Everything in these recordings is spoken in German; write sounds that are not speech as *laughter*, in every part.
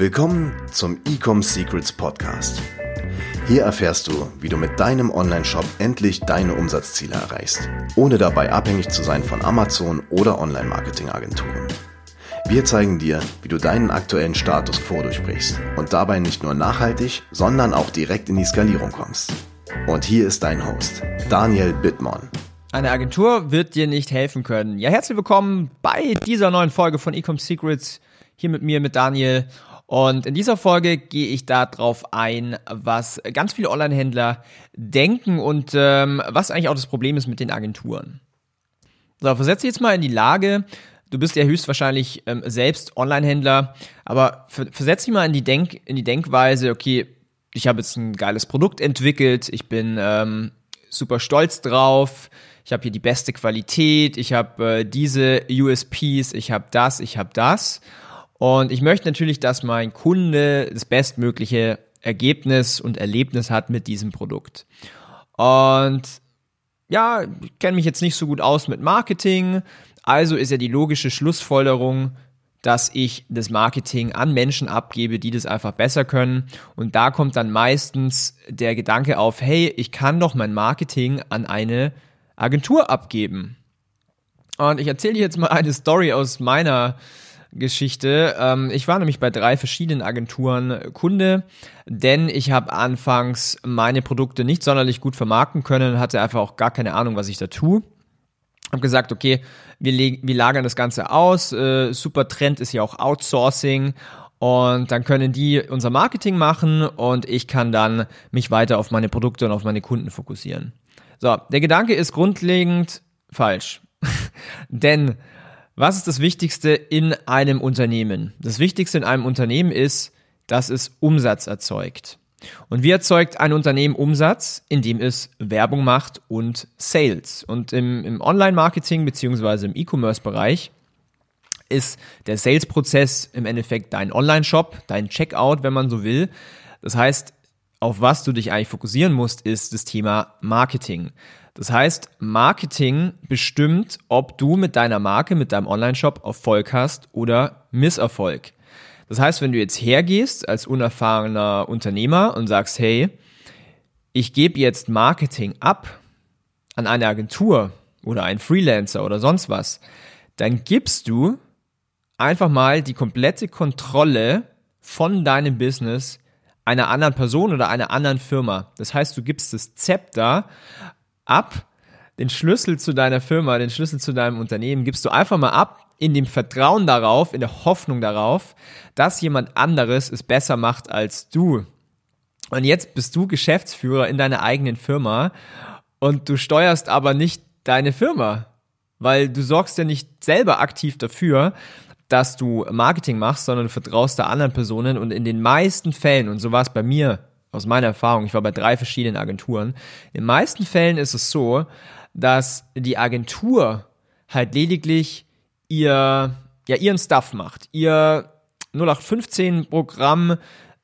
Willkommen zum Ecom Secrets Podcast. Hier erfährst du, wie du mit deinem Online-Shop endlich deine Umsatzziele erreichst, ohne dabei abhängig zu sein von Amazon oder Online-Marketing-Agenturen. Wir zeigen dir, wie du deinen aktuellen Status quo durchbrichst und dabei nicht nur nachhaltig, sondern auch direkt in die Skalierung kommst. Und hier ist dein Host, Daniel Bittmann. Eine Agentur wird dir nicht helfen können. Ja, herzlich willkommen bei dieser neuen Folge von Ecom Secrets. Hier mit mir, mit Daniel. Und in dieser Folge gehe ich darauf ein, was ganz viele Online-Händler denken und ähm, was eigentlich auch das Problem ist mit den Agenturen. So, versetze jetzt mal in die Lage, du bist ja höchstwahrscheinlich ähm, selbst Online-Händler, aber versetze dich mal in die, Denk in die Denkweise, okay, ich habe jetzt ein geiles Produkt entwickelt, ich bin ähm, super stolz drauf, ich habe hier die beste Qualität, ich habe äh, diese USPs, ich habe das, ich habe das. Und ich möchte natürlich, dass mein Kunde das bestmögliche Ergebnis und Erlebnis hat mit diesem Produkt. Und ja, ich kenne mich jetzt nicht so gut aus mit Marketing, also ist ja die logische Schlussfolgerung, dass ich das Marketing an Menschen abgebe, die das einfach besser können. Und da kommt dann meistens der Gedanke auf, hey, ich kann doch mein Marketing an eine Agentur abgeben. Und ich erzähle dir jetzt mal eine Story aus meiner Geschichte. Ähm, ich war nämlich bei drei verschiedenen Agenturen Kunde, denn ich habe anfangs meine Produkte nicht sonderlich gut vermarkten können, hatte einfach auch gar keine Ahnung, was ich da tue. Hab gesagt, okay, wir, wir lagern das Ganze aus. Äh, super Trend ist ja auch Outsourcing. Und dann können die unser Marketing machen und ich kann dann mich weiter auf meine Produkte und auf meine Kunden fokussieren. So, der Gedanke ist grundlegend falsch. *laughs* Denn was ist das Wichtigste in einem Unternehmen? Das Wichtigste in einem Unternehmen ist, dass es Umsatz erzeugt. Und wie erzeugt ein Unternehmen Umsatz? Indem es Werbung macht und Sales. Und im, im Online-Marketing beziehungsweise im E-Commerce-Bereich ist der Sales-Prozess im Endeffekt dein Online-Shop, dein Checkout, wenn man so will. Das heißt, auf was du dich eigentlich fokussieren musst, ist das Thema Marketing. Das heißt, Marketing bestimmt, ob du mit deiner Marke, mit deinem Online-Shop Erfolg hast oder Misserfolg. Das heißt, wenn du jetzt hergehst als unerfahrener Unternehmer und sagst, hey, ich gebe jetzt Marketing ab an eine Agentur oder einen Freelancer oder sonst was, dann gibst du einfach mal die komplette Kontrolle von deinem Business einer anderen Person oder einer anderen Firma. Das heißt, du gibst das Zepter ab, den Schlüssel zu deiner Firma, den Schlüssel zu deinem Unternehmen gibst du einfach mal ab in dem Vertrauen darauf, in der Hoffnung darauf, dass jemand anderes es besser macht als du. Und jetzt bist du Geschäftsführer in deiner eigenen Firma und du steuerst aber nicht deine Firma, weil du sorgst ja nicht selber aktiv dafür, dass du Marketing machst, sondern du vertraust da anderen Personen und in den meisten Fällen, und so war es bei mir aus meiner Erfahrung, ich war bei drei verschiedenen Agenturen, in den meisten Fällen ist es so, dass die Agentur halt lediglich ihr, ja, ihren Stuff macht, ihr 0815 Programm,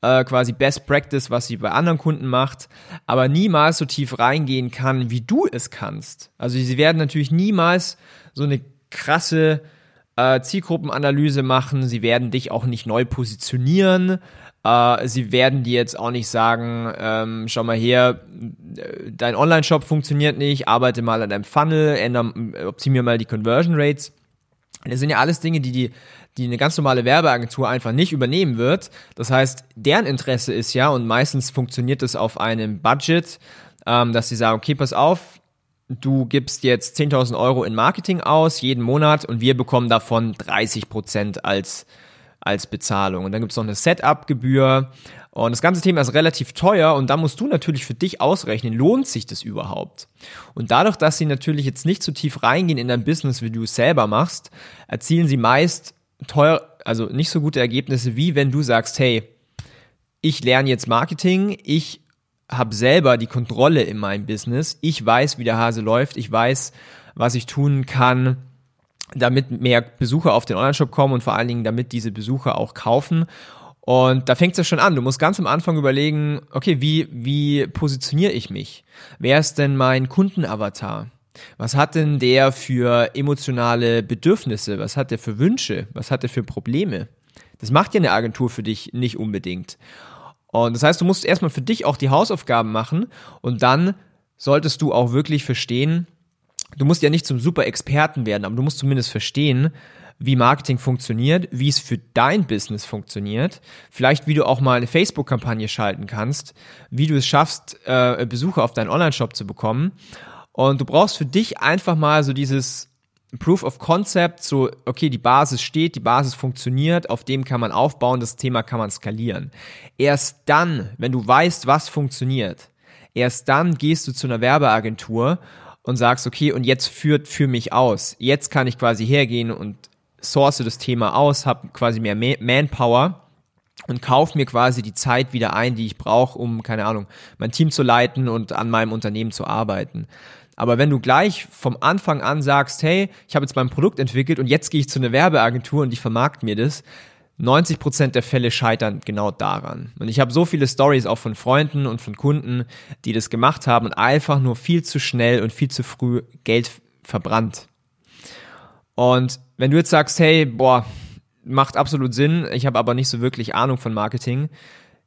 äh, quasi Best Practice, was sie bei anderen Kunden macht, aber niemals so tief reingehen kann, wie du es kannst. Also sie werden natürlich niemals so eine krasse äh, Zielgruppenanalyse machen, sie werden dich auch nicht neu positionieren, äh, sie werden dir jetzt auch nicht sagen, ähm, schau mal her, dein Online-Shop funktioniert nicht, arbeite mal an deinem Funnel, ändere, optimiere mal die Conversion Rates. Das sind ja alles Dinge, die, die, die eine ganz normale Werbeagentur einfach nicht übernehmen wird. Das heißt, deren Interesse ist ja, und meistens funktioniert es auf einem Budget, ähm, dass sie sagen, okay, pass auf, du gibst jetzt 10.000 Euro in Marketing aus, jeden Monat, und wir bekommen davon 30 Prozent als, als Bezahlung. Und dann gibt's noch eine Setup-Gebühr. Und das ganze Thema ist relativ teuer und da musst du natürlich für dich ausrechnen, lohnt sich das überhaupt? Und dadurch, dass sie natürlich jetzt nicht so tief reingehen in dein Business, wie du es selber machst, erzielen sie meist teuer, also nicht so gute Ergebnisse, wie wenn du sagst, hey, ich lerne jetzt Marketing, ich habe selber die Kontrolle in meinem Business. Ich weiß, wie der Hase läuft. Ich weiß, was ich tun kann, damit mehr Besucher auf den Onlineshop kommen und vor allen Dingen, damit diese Besucher auch kaufen. Und da fängt es ja schon an. Du musst ganz am Anfang überlegen, okay, wie, wie positioniere ich mich? Wer ist denn mein Kundenavatar? Was hat denn der für emotionale Bedürfnisse? Was hat der für Wünsche? Was hat der für Probleme? Das macht ja eine Agentur für dich nicht unbedingt. Und das heißt, du musst erstmal für dich auch die Hausaufgaben machen und dann solltest du auch wirklich verstehen, du musst ja nicht zum super Experten werden, aber du musst zumindest verstehen, wie Marketing funktioniert, wie es für dein Business funktioniert, vielleicht wie du auch mal eine Facebook-Kampagne schalten kannst, wie du es schaffst, äh, Besucher auf deinen Online-Shop zu bekommen. Und du brauchst für dich einfach mal so dieses Proof of Concept, so, okay, die Basis steht, die Basis funktioniert, auf dem kann man aufbauen, das Thema kann man skalieren. Erst dann, wenn du weißt, was funktioniert, erst dann gehst du zu einer Werbeagentur und sagst, okay, und jetzt führt für mich aus. Jetzt kann ich quasi hergehen und source das Thema aus, habe quasi mehr Manpower und kaufe mir quasi die Zeit wieder ein, die ich brauche, um, keine Ahnung, mein Team zu leiten und an meinem Unternehmen zu arbeiten. Aber wenn du gleich vom Anfang an sagst, hey, ich habe jetzt mein Produkt entwickelt und jetzt gehe ich zu einer Werbeagentur und die vermarkt mir das, 90 Prozent der Fälle scheitern genau daran. Und ich habe so viele Stories auch von Freunden und von Kunden, die das gemacht haben und einfach nur viel zu schnell und viel zu früh Geld verbrannt. Und wenn du jetzt sagst, hey, boah, macht absolut Sinn, ich habe aber nicht so wirklich Ahnung von Marketing,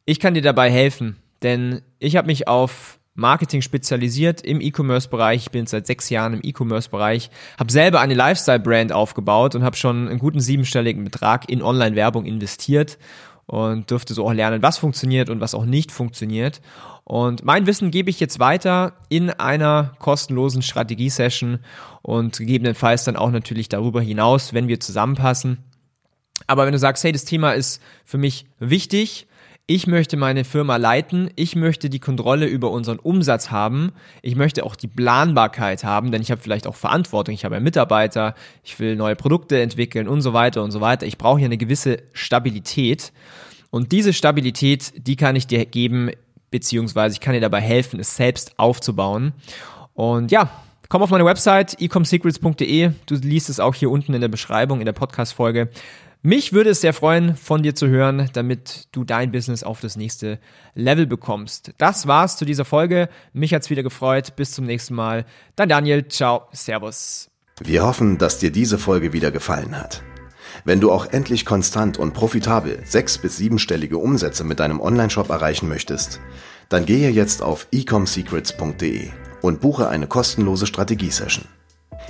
ich kann dir dabei helfen, denn ich habe mich auf Marketing spezialisiert im E-Commerce-Bereich. Ich bin seit sechs Jahren im E-Commerce-Bereich, habe selber eine Lifestyle-Brand aufgebaut und habe schon einen guten siebenstelligen Betrag in Online-Werbung investiert und durfte so auch lernen, was funktioniert und was auch nicht funktioniert. Und mein Wissen gebe ich jetzt weiter in einer kostenlosen Strategie-Session und gegebenenfalls dann auch natürlich darüber hinaus, wenn wir zusammenpassen. Aber wenn du sagst, hey, das Thema ist für mich wichtig, ich möchte meine Firma leiten, ich möchte die Kontrolle über unseren Umsatz haben, ich möchte auch die Planbarkeit haben, denn ich habe vielleicht auch Verantwortung, ich habe einen Mitarbeiter, ich will neue Produkte entwickeln und so weiter und so weiter. Ich brauche hier eine gewisse Stabilität und diese Stabilität, die kann ich dir geben, beziehungsweise ich kann dir dabei helfen, es selbst aufzubauen. Und ja, komm auf meine Website ecomsecrets.de, du liest es auch hier unten in der Beschreibung in der Podcast-Folge. Mich würde es sehr freuen, von dir zu hören, damit du dein Business auf das nächste Level bekommst. Das war's zu dieser Folge. Mich hat's wieder gefreut. Bis zum nächsten Mal. Dein Daniel. Ciao. Servus. Wir hoffen, dass dir diese Folge wieder gefallen hat. Wenn du auch endlich konstant und profitabel sechs- bis siebenstellige Umsätze mit deinem Onlineshop erreichen möchtest, dann gehe jetzt auf ecomsecrets.de und buche eine kostenlose Strategiesession.